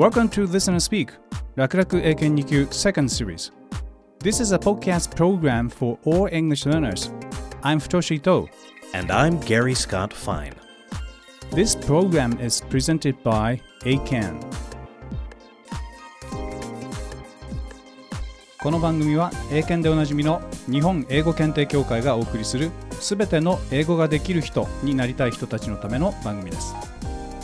Welcome to Listen and Speak 楽々英検2級 Second Series This is a podcast program for all English learners I'm Futoshi Ito And I'm Gary Scott Fine. This program is presented by ACAN この番組は英検でおなじみの日本英語検定協会がお送りするすべての英語ができる人になりたい人たちのための番組です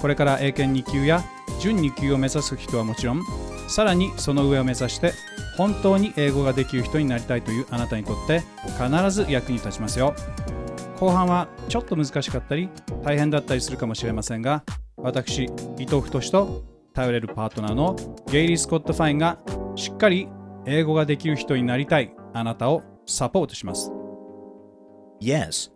これから英検2級や準2級を目指す人はもちろんさらにその上を目指して本当に英語ができる人になりたいというあなたにとって必ず役に立ちますよ。後半はちょっと難しかったり大変だったりするかもしれませんが私伊藤太と頼れるパートナーのゲイリー・スコット・ファインがしっかり英語ができる人になりたいあなたをサポートします。Yes,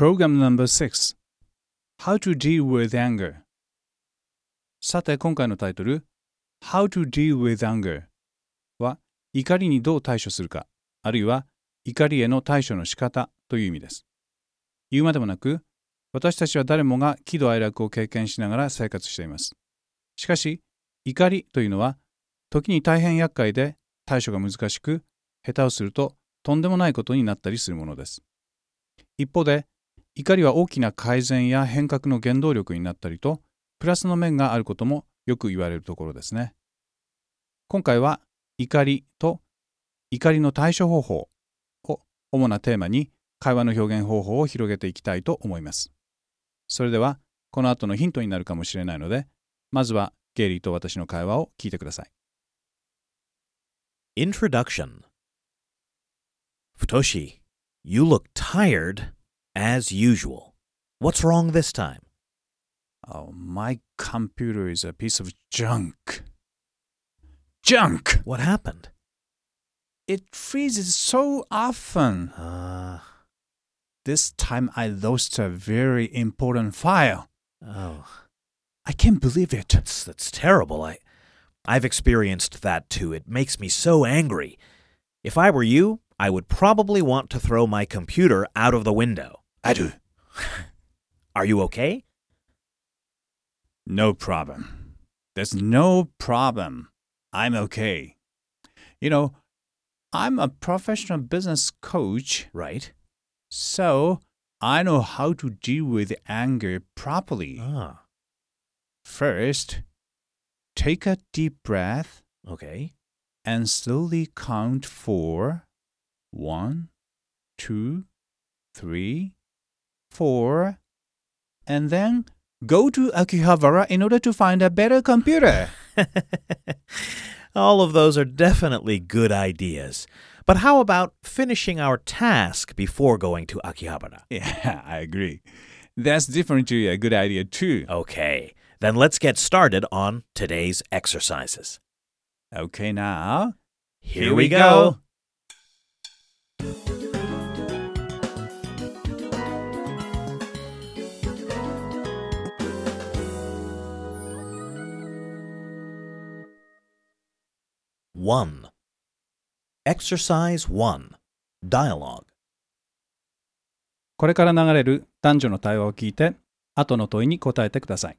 Program number 6 How to deal with anger. さて今回のタイトル How to deal with anger は怒りにどう対処するかあるいは怒りへの対処の仕方という意味です。言うまでもなく私たちは誰もが喜怒哀楽を経験しながら生活しています。しかし怒りというのは時に大変厄介で対処が難しく下手をするととんでもないことになったりするものです。一方で怒りは大きな改善や変革の原動力になったりとプラスの面があることもよく言われるところですね。今回は怒りと怒りの対処方法を主なテーマに会話の表現方法を広げていきたいと思います。それではこの後のヒントになるかもしれないのでまずはゲイリーと私の会話を聞いてください。Introduction ふとし you look tired. As usual. What's wrong this time? Oh, my computer is a piece of junk. Junk! What happened? It freezes so often. Uh, This time I lost a very important file. oh, I can't believe it. that's that's terrible. I I've experienced that too. It makes me so angry. If I were you, I would probably want to throw my computer out of the window. I do. Are you okay? No problem. There's no problem. I'm okay. You know, I'm a professional business coach, Right. so I know how to deal with anger properly. Ah, First, take a deep breath okay. and slowly count four. One, two, three, four, and then go to Akihabara in order to find a better computer. All of those are definitely good ideas. But how about finishing our task before going to Akihabara? Yeah, I agree. That's definitely a good idea too. Okay, then let's get started on today's exercises. Okay, now Here we go. One. Exercise one. Dialogue. これから流れる男女の対話を聞いて、後の問いに答えてください。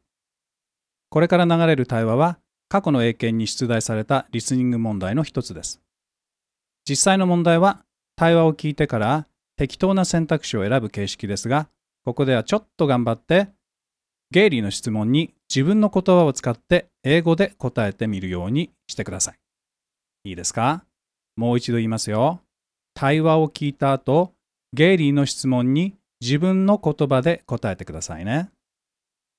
これから流れる対話は、過去の英検に出題されたリスニング問題の一つです。実際の問題は、対話を聞いてから適当な選択肢を選ぶ形式ですが、ここではちょっと頑張って、ゲイリーの質問に自分の言葉を使って英語で答えてみるようにしてください。いいですかもう一度言いますよ。対話を聞いた後、ゲイリーの質問に自分の言葉で答えてくださいね。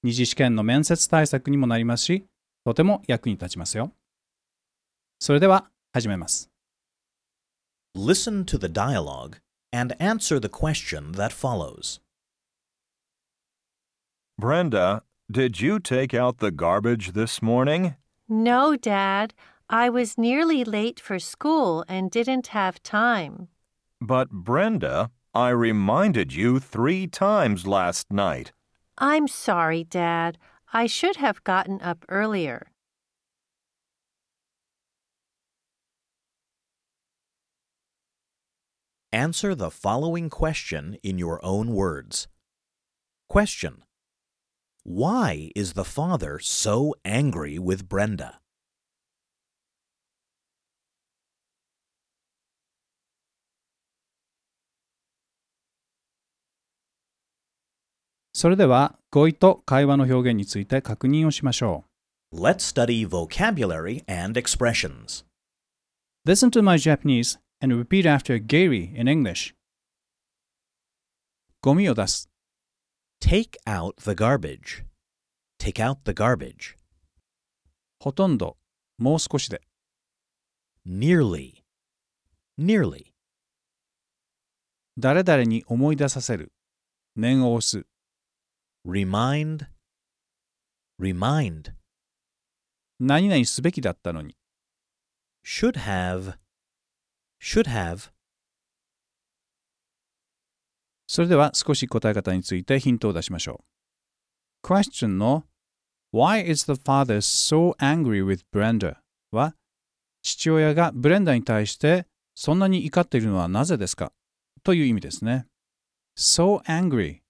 二次試験の面接対策にもなりますし、とても役に立ちますよ。それでは始めます。Listen to the dialogue and answer the question that follows. Brenda, did you take out the garbage this morning? No, Dad. I was nearly late for school and didn't have time. But Brenda, I reminded you three times last night. I'm sorry, Dad. I should have gotten up earlier. Answer the following question in your own words. Question Why is the father so angry with Brenda? それでは語彙と会話の表現について確認をしましょ Let's study vocabulary and expressions. う。Listen to my Japanese and repeat after Gary in English. ゴミを出す。Take out the garbage. Take out the garbage. ほとんど。もう少しで。Nearly. Nearly. 誰々に思い出させる。念を押す。Remind. Remind. 何々すべきだったのに。Should have. Should have. それでは少し答え方についてヒントを出しましょう。Question の Why is the father so angry with Brenda? は父親がブレンダに対してそんなに怒っているのはなぜですかという意味ですね。so angry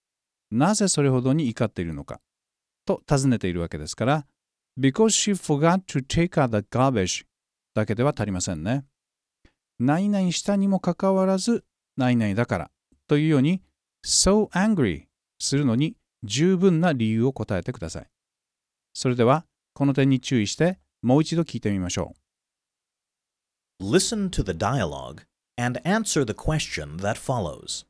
なぜそれほどに怒っているのかと尋ねているわけですから because she forgot to take out the garbage だけでは足りませんね。何々したにもかかわらず何々だからというように so angry するのに十分な理由を答えてください。それではこの点に注意してもう一度聞いてみましょう。Listen to the dialogue and answer the question that follows.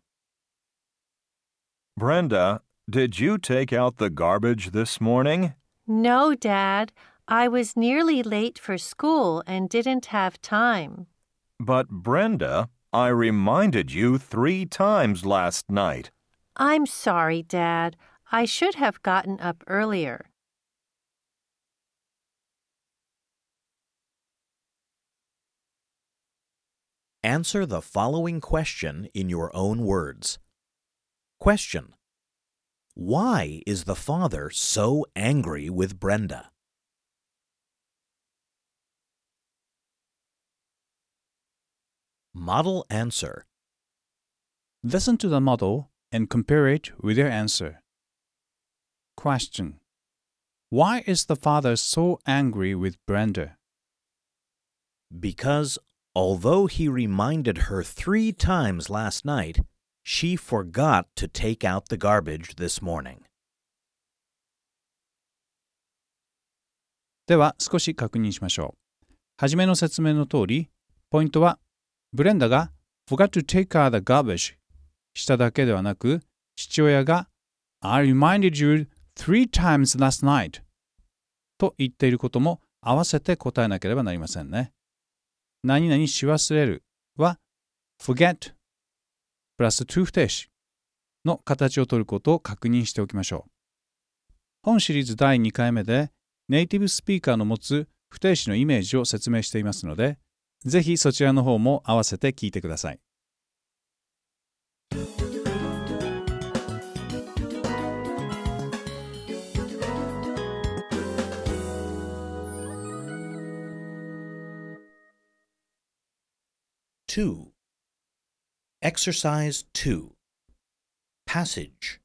Brenda, did you take out the garbage this morning? No, Dad. I was nearly late for school and didn't have time. But Brenda, I reminded you three times last night. I'm sorry, Dad. I should have gotten up earlier. Answer the following question in your own words. Question Why is the father so angry with Brenda? Model answer. Listen to the model and compare it with your answer. Question Why is the father so angry with Brenda? Because although he reminded her three times last night, she forgot to take out the garbage this morning. では少し確認しましょう。はじめの説明の通り、ポイントは、ブレンダが forgot to take out the garbage しただけではなく、父親が I reminded you three times last night と言っていることも合わせて答えなければなりませんね。何々し忘れるは forget プラス to 不定詞の形を取ることを確認しておきましょう。本シリーズ第2回目でネイティブスピーカーの持つ不定詞のイメージを説明していますので、ぜひそちらの方も合わせて聞いてください。2. Exercise 2. Passage.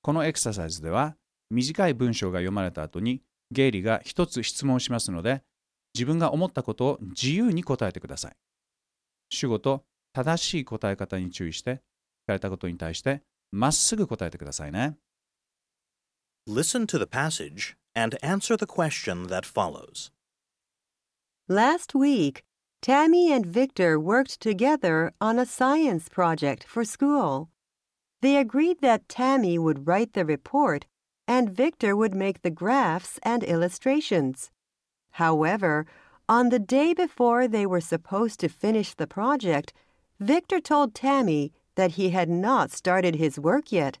このエクササイズでは、短い文章が読まれた後に、ゲイリーが一つ質問しますので、自分が思ったことを自由に答えてください。主語と正しい答え方に注意して、聞かれたことに対して、まっすぐ答えてくださいね。Listen to the passage and answer the question that follows. Last week, Tammy and Victor worked together on a science project for school. They agreed that Tammy would write the report and Victor would make the graphs and illustrations. However, on the day before they were supposed to finish the project, Victor told Tammy that he had not started his work yet.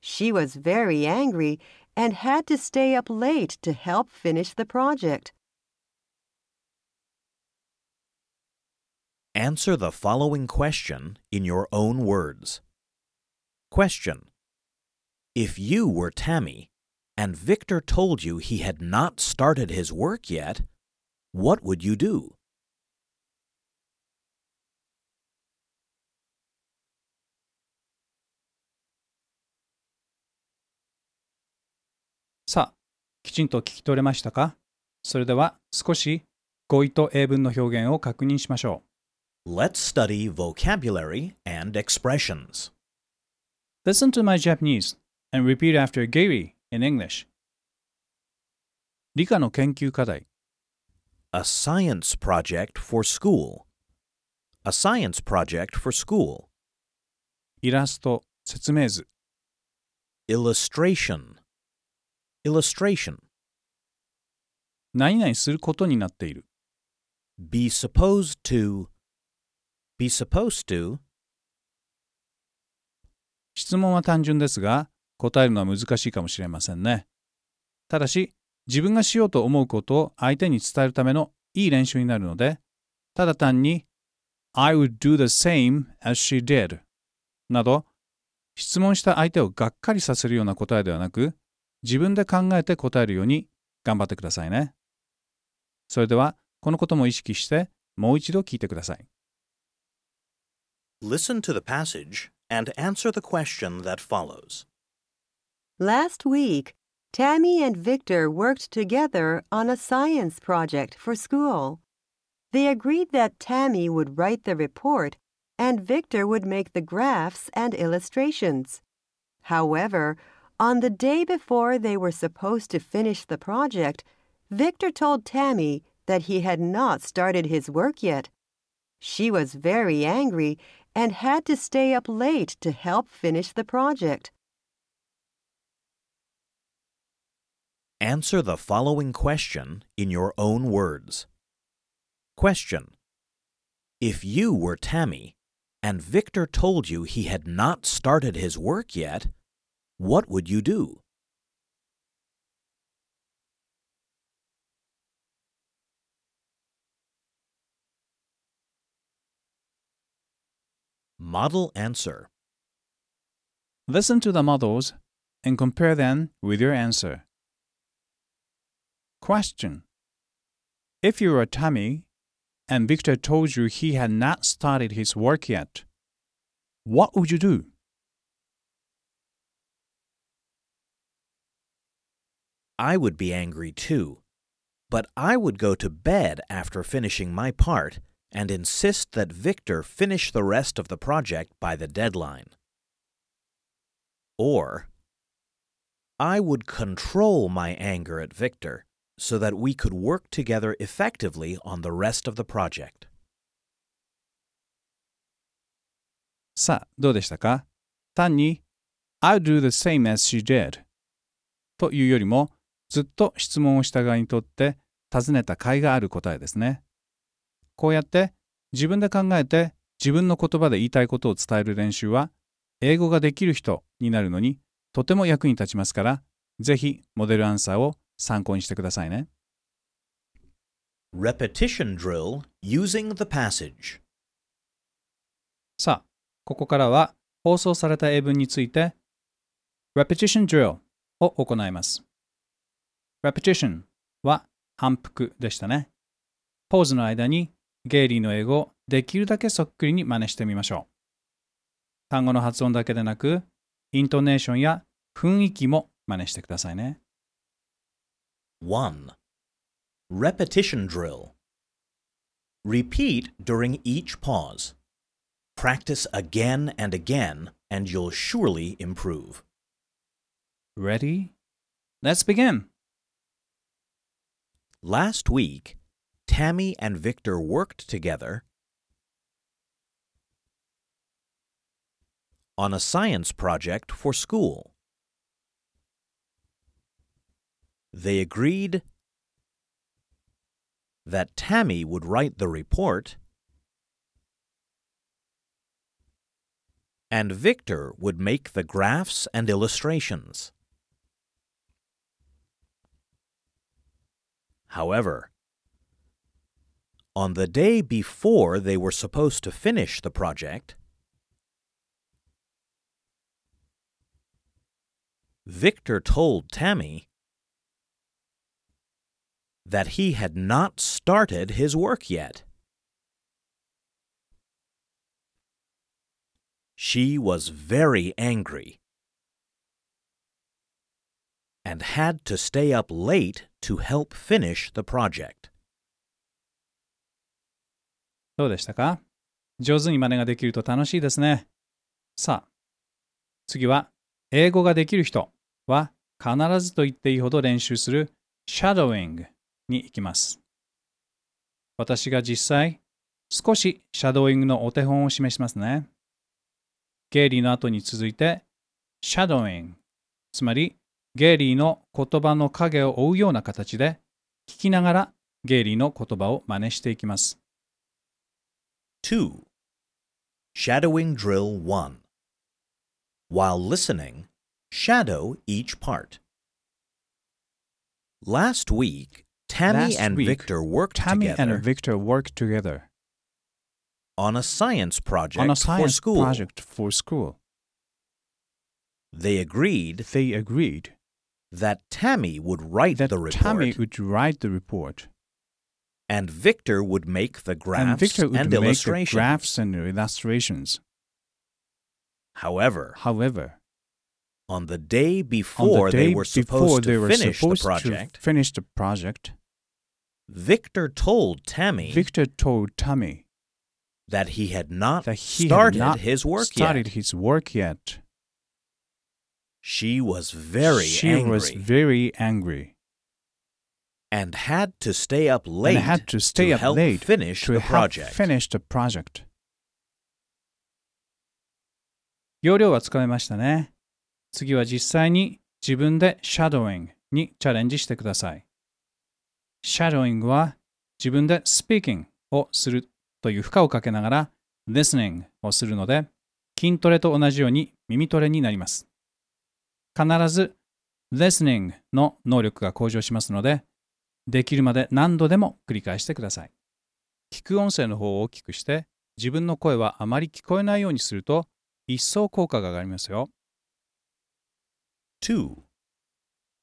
She was very angry and had to stay up late to help finish the project. Answer the following question in your own words. Question. If you were Tammy and Victor told you he had not started his work yet, what would you do? さあ、きちんと聞き取れましたかそれでは少し語彙と英文の表現を確認しましょ Let's study vocabulary and expressions. う。Listen to my Japanese and repeat after Gary in English. 理科の研究課題 A science project for school. A science project for school. イラスト説明図 Illustration. Illustration. 何々することになっている Be supposed to. Be supposed to? 質問は単純ですが答えるのは難しいかもしれませんね。ただし自分がしようと思うことを相手に伝えるためのいい練習になるのでただ単に I would do the same as she did など質問した相手をがっかりさせるような答えではなく自分で考えて答えるように頑張ってくださいね。それではこのことも意識してもう一度聞いてください。Listen to the passage and answer the question that follows. Last week, Tammy and Victor worked together on a science project for school. They agreed that Tammy would write the report and Victor would make the graphs and illustrations. However, on the day before they were supposed to finish the project, Victor told Tammy that he had not started his work yet. She was very angry and had to stay up late to help finish the project. Answer the following question in your own words. Question. If you were Tammy and Victor told you he had not started his work yet, what would you do? Model answer. Listen to the models and compare them with your answer. Question If you were Tammy and Victor told you he had not started his work yet, what would you do? I would be angry too, but I would go to bed after finishing my part and insist that Victor finish the rest of the project by the deadline. Or, I would control my anger at Victor so that we could work together effectively on the rest of the project. さあ、どうでしたか単に I'll do the same as she did というよりもずっと質問をした側にとって尋ねた甲斐がある答えですね。 こうやって自分で考えて自分の言葉で言いたいことを伝える練習は英語ができる人になるのにとても役に立ちますからぜひモデルアンサーを参考にしてくださいね。Repetition drill using the passage. さあ、ここからは放送された英文について Repetition drill を行います。Repetition は反復でしたね。ポーズの間にゲイリーの英語をできるだけそっくりに真似してみましょう。単語の発音だけでなく、イントネーションや雰囲気も真似してくださいね。1. Repetition drill. Repeat during each pause. Practice again and again, and you'll surely improve. Ready? Let's begin! Last week, Tammy and Victor worked together on a science project for school. They agreed that Tammy would write the report and Victor would make the graphs and illustrations. However, on the day before they were supposed to finish the project, Victor told Tammy that he had not started his work yet. She was very angry and had to stay up late to help finish the project. どうでしたか？上手に真似ができると楽しいですね。さあ、次は英語ができる人は必ずと言っていいほど練習する shadowing に行きます。私が実際少しシャドーイングのお手本を示しますね。ゲイリーの後に続いて shadowing つまりゲイリーの言葉の影を追うような形で聞きながらゲイリーの言葉を真似していきます。2. Shadowing Drill 1. While listening, shadow each part. Last week, Tammy Last and week, Victor worked Tammy together and Victor worked together on a science project on a for science school. project for school. They agreed They agreed that Tammy would write that the report Tammy would write the report and Victor would make the graphs and and illustrations. graphs and illustrations. However, However, on the day before the day they were supposed they to were finish the project, to finish the project, Victor told Tammy Victor told Tammy that he had not that he started had not his work started yet. his work yet. She was very she angry was very angry and had to stay up late and had to stay up help late finish to the project. finish the project. 要領はつかめましたね。次は実際に自分で shadowing にチャレンジしてください。shadowing は自分で speaking をするという負荷をかけながら listening をするので筋トレと同じように耳トレになります。必ず listening の能力が向上しますのでできるまで何度でも繰り返してください。聞く音声の方を大きくして自分の声はあまり聞こえないようにすると一層効果が上がりますよ。2.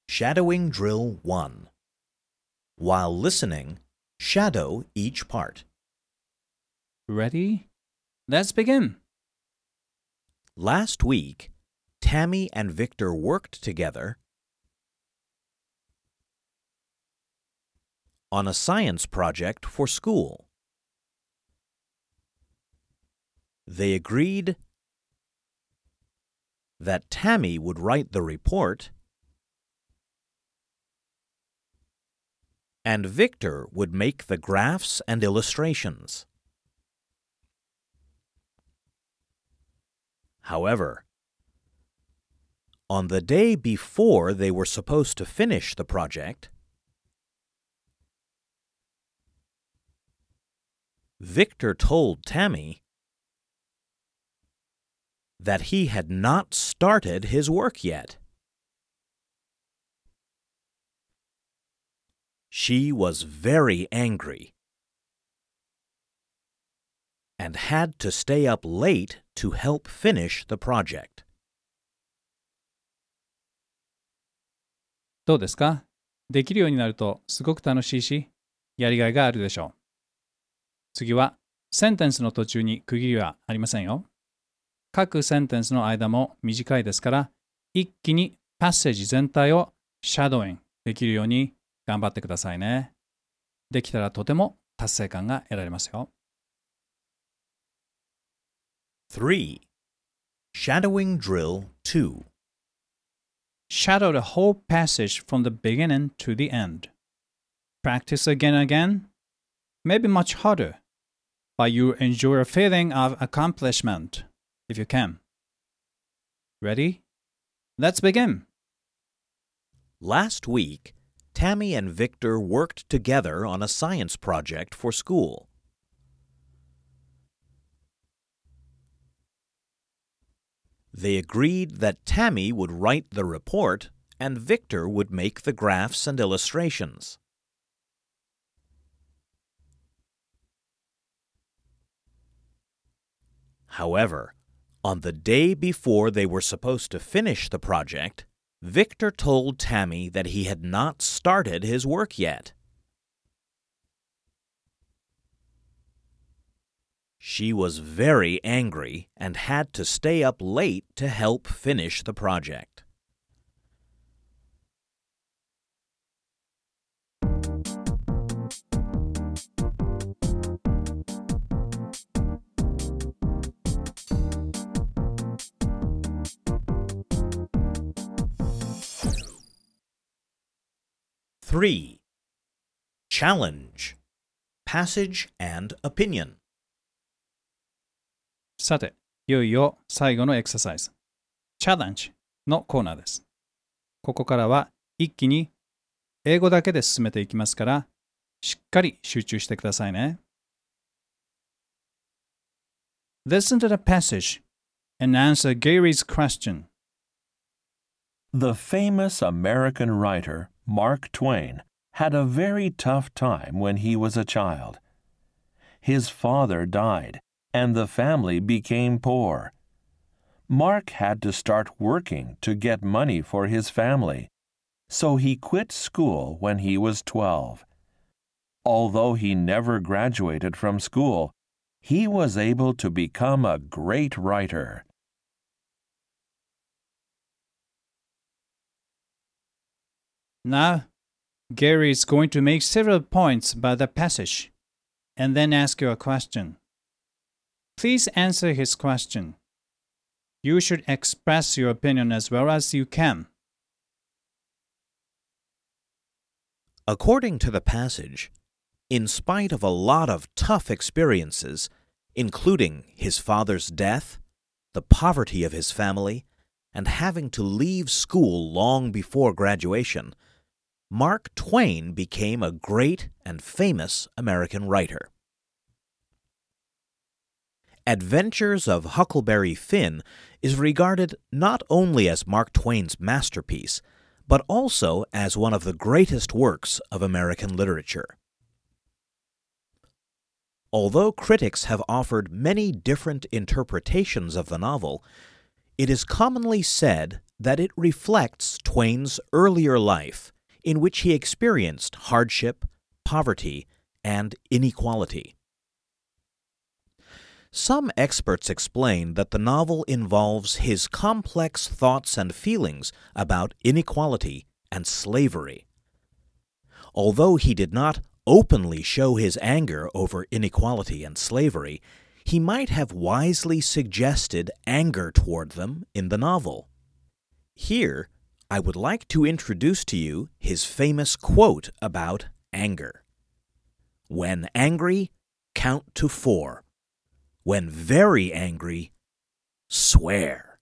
Shadowing Drill 1. While listening, shadow each part. Ready? Let's begin! Last week, Tammy and Victor worked together on a science project for school. They agreed that Tammy would write the report and Victor would make the graphs and illustrations. However, on the day before they were supposed to finish the project, Victor told Tammy that he had not started his work yet. She was very angry and had to stay up late to help finish the project. どうですかできるようになるとすごく楽しいし、やりがいがあるでしょう。 次は、センテンスの途中に区切りはありませんよ。各センテンスの間も短いですから、一気にパッセージ全体をシャドーインできるように頑張ってくださいね。できたらとても達成感が得られますよ。3. Shadowing Drill 2. Shadow the whole passage from the beginning to the end. Practice again and again, maybe much harder, but you enjoy a feeling of accomplishment if you can. Ready? Let's begin. Last week, Tammy and Victor worked together on a science project for school. They agreed that Tammy would write the report and Victor would make the graphs and illustrations. However, on the day before they were supposed to finish the project, Victor told Tammy that he had not started his work yet. She was very angry and had to stay up late to help finish the project. Three. Challenge. Passage and opinion. さて、いよいよ最後のエクササイズ、チャレンジのコーナーです。ここからは一気に英語だけで進めていきますから、しっかり集中してくださいね。Listen to the passage and answer Gary's question. The famous American writer Mark Twain had a very tough time when he was a child. His father died, and the family became poor. Mark had to start working to get money for his family, so he quit school when he was 12. Although he never graduated from school, he was able to become a great writer. Now, Gary is going to make several points about the passage and then ask you a question. Please answer his question. You should express your opinion as well as you can. According to the passage, in spite of a lot of tough experiences, including his father's death, the poverty of his family, and having to leave school long before graduation, Mark Twain became a great and famous American writer. Adventures of Huckleberry Finn is regarded not only as Mark Twain's masterpiece, but also as one of the greatest works of American literature. Although critics have offered many different interpretations of the novel, it is commonly said that it reflects Twain's earlier life, in which he experienced hardship, poverty, and inequality. Some experts explain that the novel involves his complex thoughts and feelings about inequality and slavery. Although he did not openly show his anger over inequality and slavery, he might have wisely suggested anger toward them in the novel. Here, I would like to introduce to you his famous quote about anger. When angry, count to four. When very angry, swear.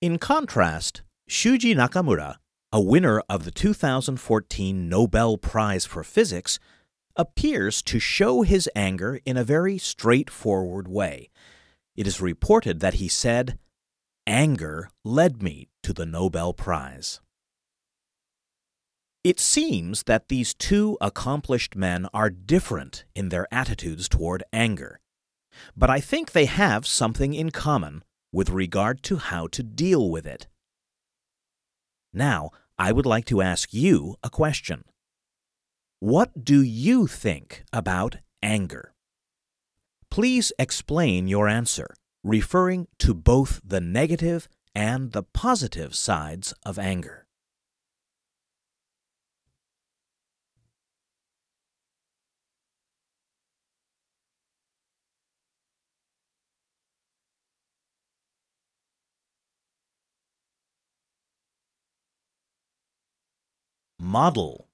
In contrast, Shuji Nakamura, a winner of the 2014 Nobel Prize for Physics, appears to show his anger in a very straightforward way. It is reported that he said, Anger led me to the Nobel Prize. It seems that these two accomplished men are different in their attitudes toward anger, but I think they have something in common with regard to how to deal with it. Now, I would like to ask you a question. What do you think about anger? Please explain your answer, referring to both the negative and the positive sides of anger. Model.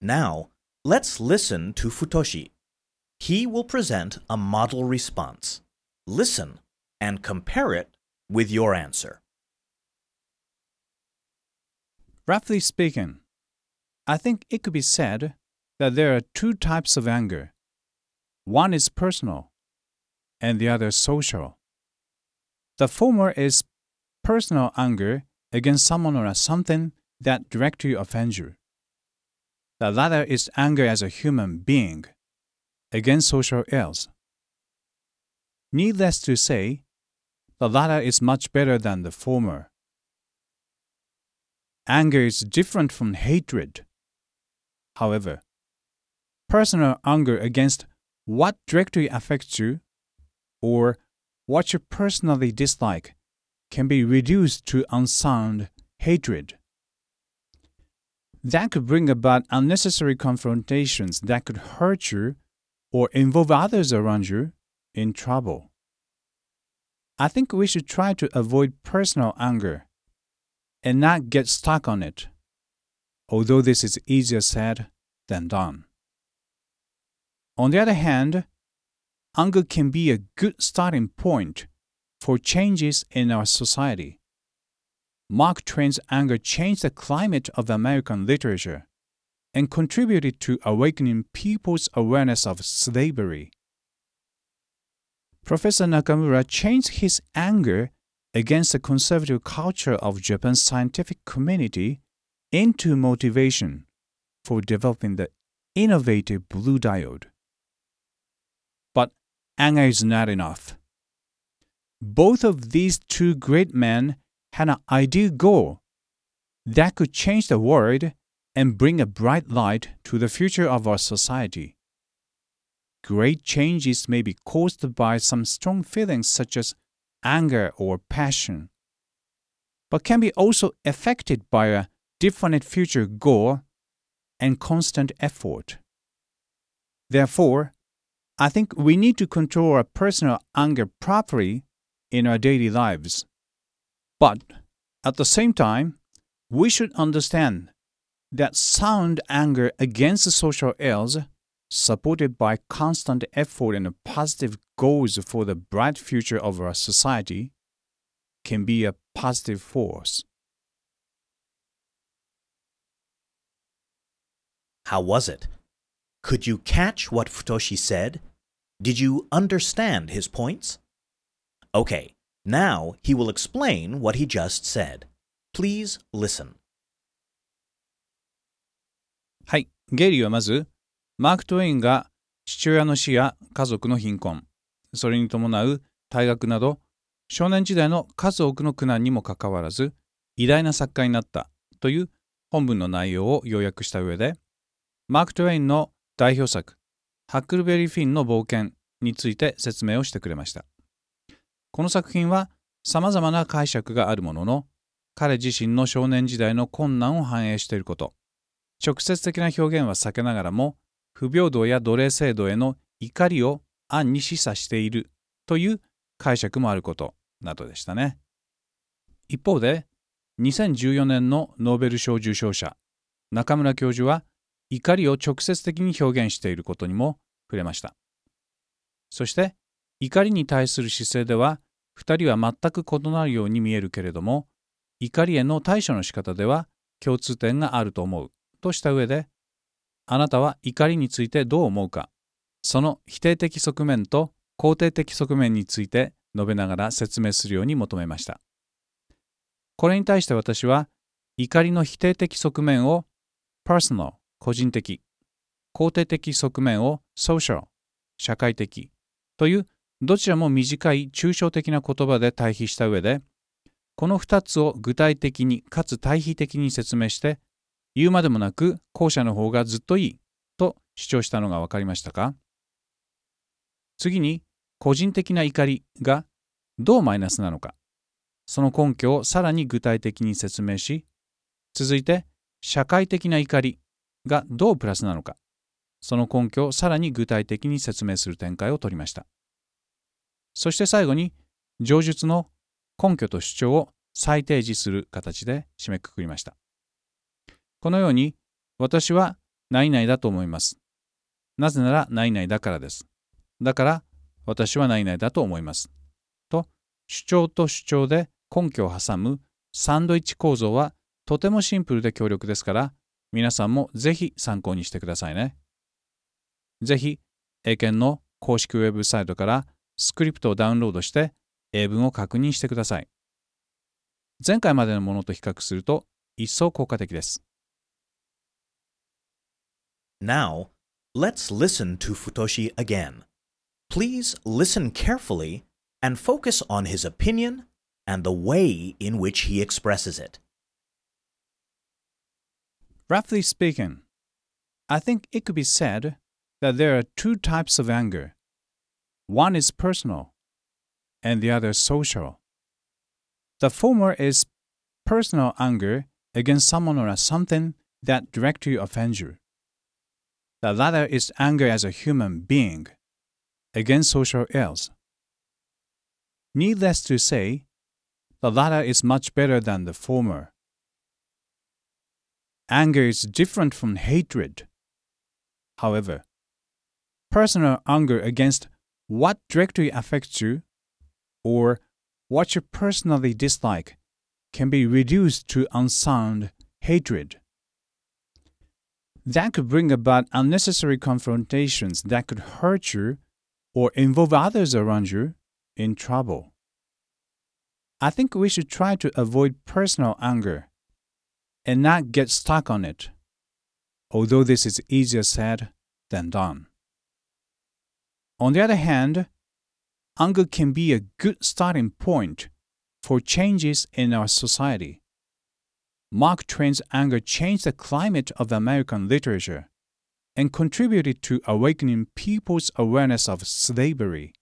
Now, let's listen to Futoshi. He will present a model response. Listen and compare it with your answer. Roughly speaking, I think it could be said that there are two types of anger. One is personal, and the other social. The former is personal anger against someone or something that directly offends you. The latter is anger as a human being against social ills. Needless to say, the latter is much better than the former. Anger is different from hatred. However, personal anger against what directly affects you or what you personally dislike can be reduced to unsound hatred. That could bring about unnecessary confrontations that could hurt you or involve others around you in trouble. I think we should try to avoid personal anger and not get stuck on it, although this is easier said than done. On the other hand, anger can be a good starting point for changes in our society. Mark Twain's anger changed the climate of American literature and contributed to awakening people's awareness of slavery. Professor Nakamura changed his anger against the conservative culture of Japan's scientific community into motivation for developing the innovative blue diode. But anger is not enough. Both of these two great men had an ideal goal that could change the world and bring a bright light to the future of our society. Great changes may be caused by some strong feelings such as anger or passion, but can be also affected by a definite future goal and constant effort. Therefore, I think we need to control our personal anger properly in our daily lives. But at the same time, we should understand that sound anger against the social ills, supported by constant effort and positive goals for the bright future of our society, can be a positive force. How was it? Could you catch what Futoshi said? Did you understand his points? Okay, now he will explain what he just said. Please listen. はい、ゲイリーはまず、 マーク・トウェインが父親の死や家族の貧困、それに伴う退学など、少年時代の数多くの苦難にもかかわらず、偉大な作家になったという本文の内容を要約した上で、マーク・トウェインの代表作、ハックルベリー・フィンの冒険について説明をしてくれました。この作品は様々な解釈があるものの、彼自身の少年時代の困難を反映していること、直接的な表現は避けながらも、不平等や奴隷制度への怒りを暗に示唆しているという解釈もあることなどでしたね。一方で、2014年のノーベル賞受賞者、中村教授は怒りを直接的に表現していることにも触れました。そして、怒りに対する姿勢では、二人は全く異なるように見えるけれども、怒りへの対処の仕方では共通点があると思うとした上で、あなたは怒りについてどう思うか、その否定的側面と肯定的側面について述べながら説明するように求めました。これに対して私は、怒りの否定的側面を personal 個人的、肯定的側面を social 社会的というどちらも短い抽象的な言葉で対比した上で、この2つを具体的にかつ対比的に説明して言うまでもなく後者の方がずっといいと主張したのが分かりましたか？次に個人的な怒りがどうマイナスなのか。その根拠をさらに具体的に説明し続いて社会的な怒りがどうプラスなのか。その根拠をさらに具体的に説明する展開を取りました。そして最後に上述の根拠と主張を再提示する形で締めくくりました。このように、私は何々だと思います。なぜなら何々だからです。だから私は何々だと思います。と、主張と主張で根拠を挟むサンドイッチ構造はとてもシンプルで強力ですから、皆さんもぜひ参考にしてくださいね。ぜひ、英検の公式ウェブサイトからスクリプトをダウンロードして英文を確認してください。前回までのものと比較すると一層効果的です。Now, let's listen to Futoshi again. Please listen carefully and focus on his opinion and the way in which he expresses it. Roughly speaking, I think it could be said that there are two types of anger. One is personal, and the other social. The former is personal anger against someone or something that directly offends you. The latter is anger as a human being against social ills. Needless to say, the latter is much better than the former. Anger is different from hatred. However, personal anger against what directly affects you or what you personally dislike can be reduced to unsound hatred. That could bring about unnecessary confrontations that could hurt you or involve others around you in trouble. I think we should try to avoid personal anger and not get stuck on it, although this is easier said than done. On the other hand, anger can be a good starting point for changes in our society. Mark Twain's anger changed the climate of American literature and contributed to awakening people's awareness of slavery.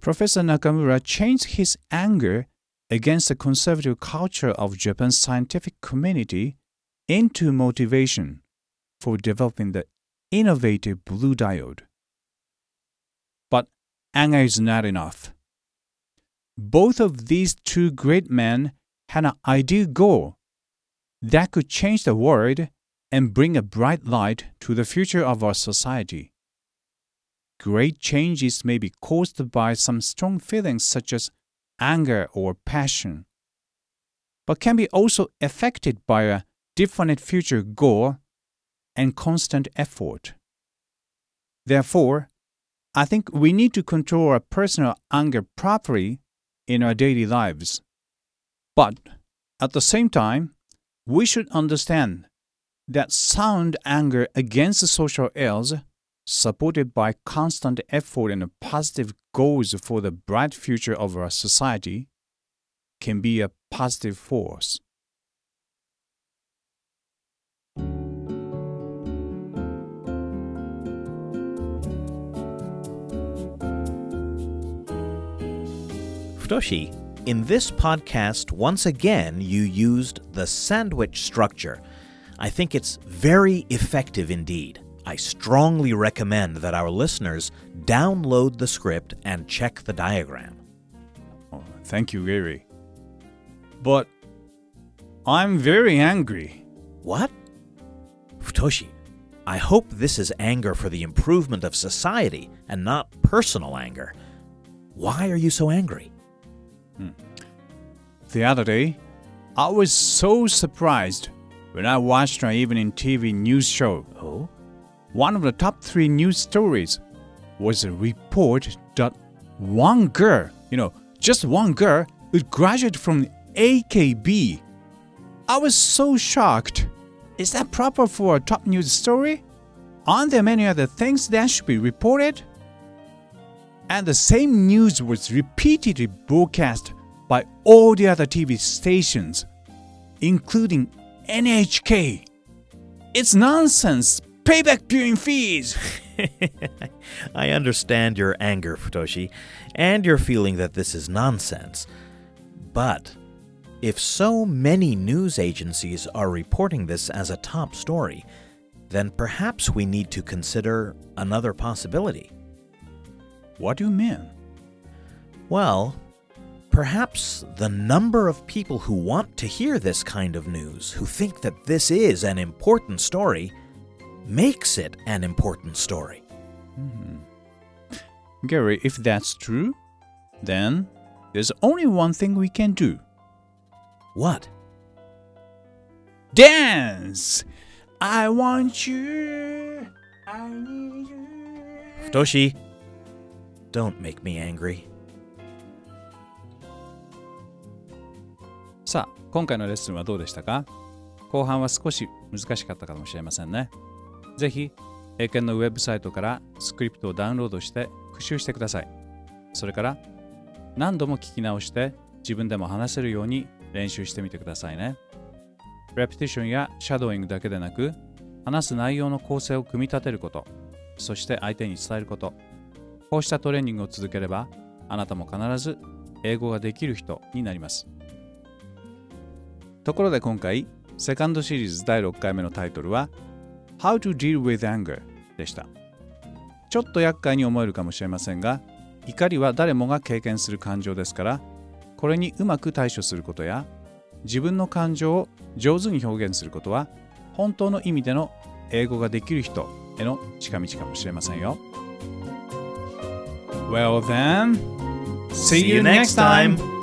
Professor Nakamura changed his anger against the conservative culture of Japan's scientific community into motivation for developing the innovative blue diode. But anger is not enough. Both of these two great men had an ideal goal that could change the world and bring a bright light to the future of our society. Great changes may be caused by some strong feelings such as anger or passion, but can be also affected by a definite future goal and constant effort. Therefore, I think we need to control our personal anger properly in our daily lives. But at the same time, we should understand that sound anger against social ills, supported by constant effort and positive goals for the bright future of our society, can be a positive force. Futoshi, in this podcast, once again, you used the sandwich structure. I think it's very effective indeed. I strongly recommend that our listeners download the script and check the diagram. Oh, thank you, Gary. But I'm very angry. What? Futoshi, I hope this is anger for the improvement of society and not personal anger. Why are you so angry? Hmm. The other day, I was so surprised when I watched an evening TV news show. Oh? One of the top three news stories was a report that one girl, you know, just one girl, would graduate from AKB. I was so shocked. Is that proper for a top news story? Aren't there many other things that should be reported? And the same news was repeatedly broadcast by all the other TV stations, including NHK. It's nonsense. Payback viewing fees. I understand your anger, Futoshi, and your feeling that this is nonsense. But if so many news agencies are reporting this as a top story, then perhaps we need to consider another possibility. What do you mean? Well, perhaps the number of people who want to hear this kind of news, who think that this is an important story, makes it an important story. Hmm. Gary, if that's true, then there's only one thing we can do What? dance! I want you. I need you. Futoshi, Don't make me angry. さあ、今回のレッスンはどうでしたか？後半は少し難しかったかもしれませんね。ぜひ、英検のウェブサイトからスクリプトをダウンロードして復習してください。それから、何度も聞き直して自分でも話せるように練習してみてくださいね。レプティションやシャドーイングだけでなく、話す内容の構成を組み立てること、そして相手に伝えること、こうしたトレーニングを続ければ、あなたも必ず英語ができる人になります。ところで今回、セカンドシリーズ第6回目のタイトルは How to Deal with Anger でした。ちょっと厄介に思えるかもしれませんが、怒りは誰もが経験する感情ですから、これにうまく対処することや、自分の感情を上手に表現することは、本当の意味での英語ができる人への近道かもしれませんよ。Well then, see you next time!